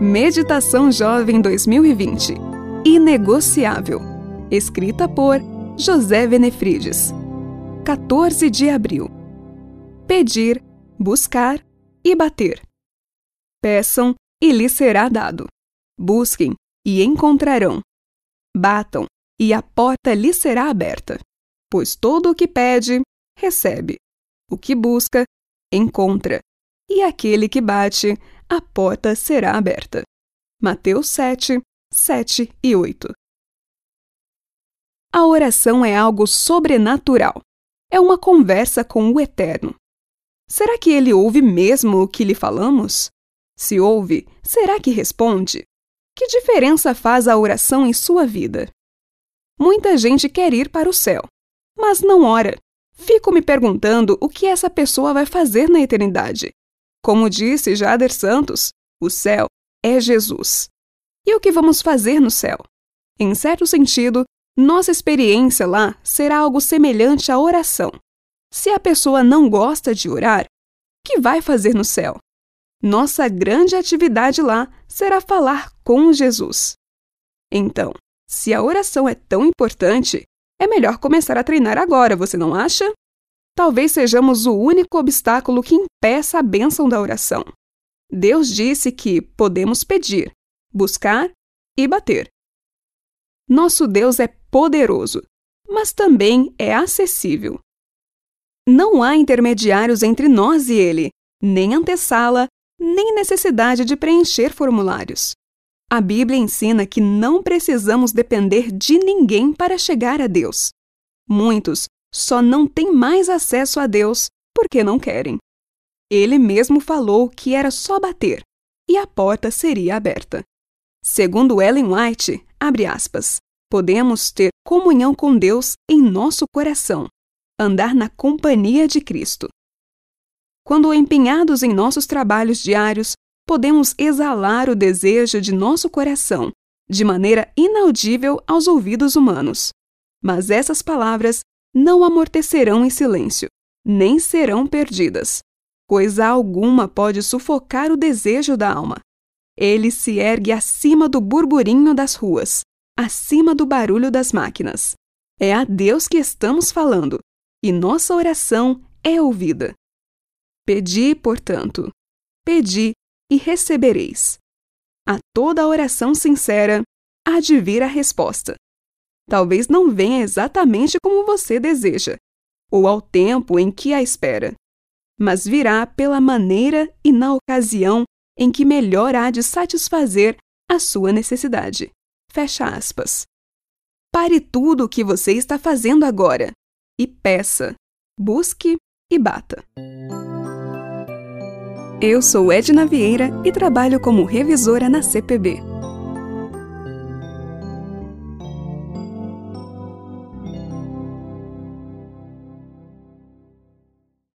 Meditação Jovem 2020 Inegociável. Escrita por José Venefrides. 14 de abril. Pedir, buscar e bater. Peçam e lhes será dado. Busquem e encontrarão. Batam e a porta lhes será aberta. Pois todo o que pede, recebe. O que busca, encontra. E aquele que bate, a porta será aberta. Mateus 7, 7 e 8. A oração é algo sobrenatural. É uma conversa com o Eterno. Será que ele ouve mesmo o que lhe falamos? Se ouve, será que responde? Que diferença faz a oração em sua vida? Muita gente quer ir para o céu, mas não ora. Fico me perguntando o que essa pessoa vai fazer na eternidade. Como disse Jader Santos, o céu é Jesus. E o que vamos fazer no céu? Em certo sentido, nossa experiência lá será algo semelhante à oração. Se a pessoa não gosta de orar, o que vai fazer no céu? Nossa grande atividade lá será falar com Jesus. Então, se a oração é tão importante, é melhor começar a treinar agora, você não acha? Talvez sejamos o único obstáculo que impeça a bênção da oração. Deus disse que podemos pedir, buscar e bater. Nosso Deus é poderoso, mas também é acessível. Não há intermediários entre nós e Ele, nem antessala, nem necessidade de preencher formulários. A Bíblia ensina que não precisamos depender de ninguém para chegar a Deus. Muitos só não têm mais acesso a Deus porque não querem. Ele mesmo falou que era só bater e a porta seria aberta. Segundo Ellen White, abre aspas, podemos ter comunhão com Deus em nosso coração, andar na companhia de Cristo. Quando empenhados em nossos trabalhos diários, podemos exalar o desejo de nosso coração, de maneira inaudível aos ouvidos humanos. Mas essas palavras não amortecerão em silêncio, nem serão perdidas. Coisa alguma pode sufocar o desejo da alma. Ele se ergue acima do burburinho das ruas, acima do barulho das máquinas. É a Deus que estamos falando, e nossa oração é ouvida. Pedi, portanto, pedi e recebereis. A toda oração sincera há de vir a resposta talvez não venha exatamente como você deseja, ou ao tempo em que a espera, mas virá pela maneira e na ocasião em que melhor há de satisfazer a sua necessidade. Fecha aspas. Pare tudo o que você está fazendo agora e peça, busque e bata. Eu sou Edna Vieira e trabalho como revisora na CPB.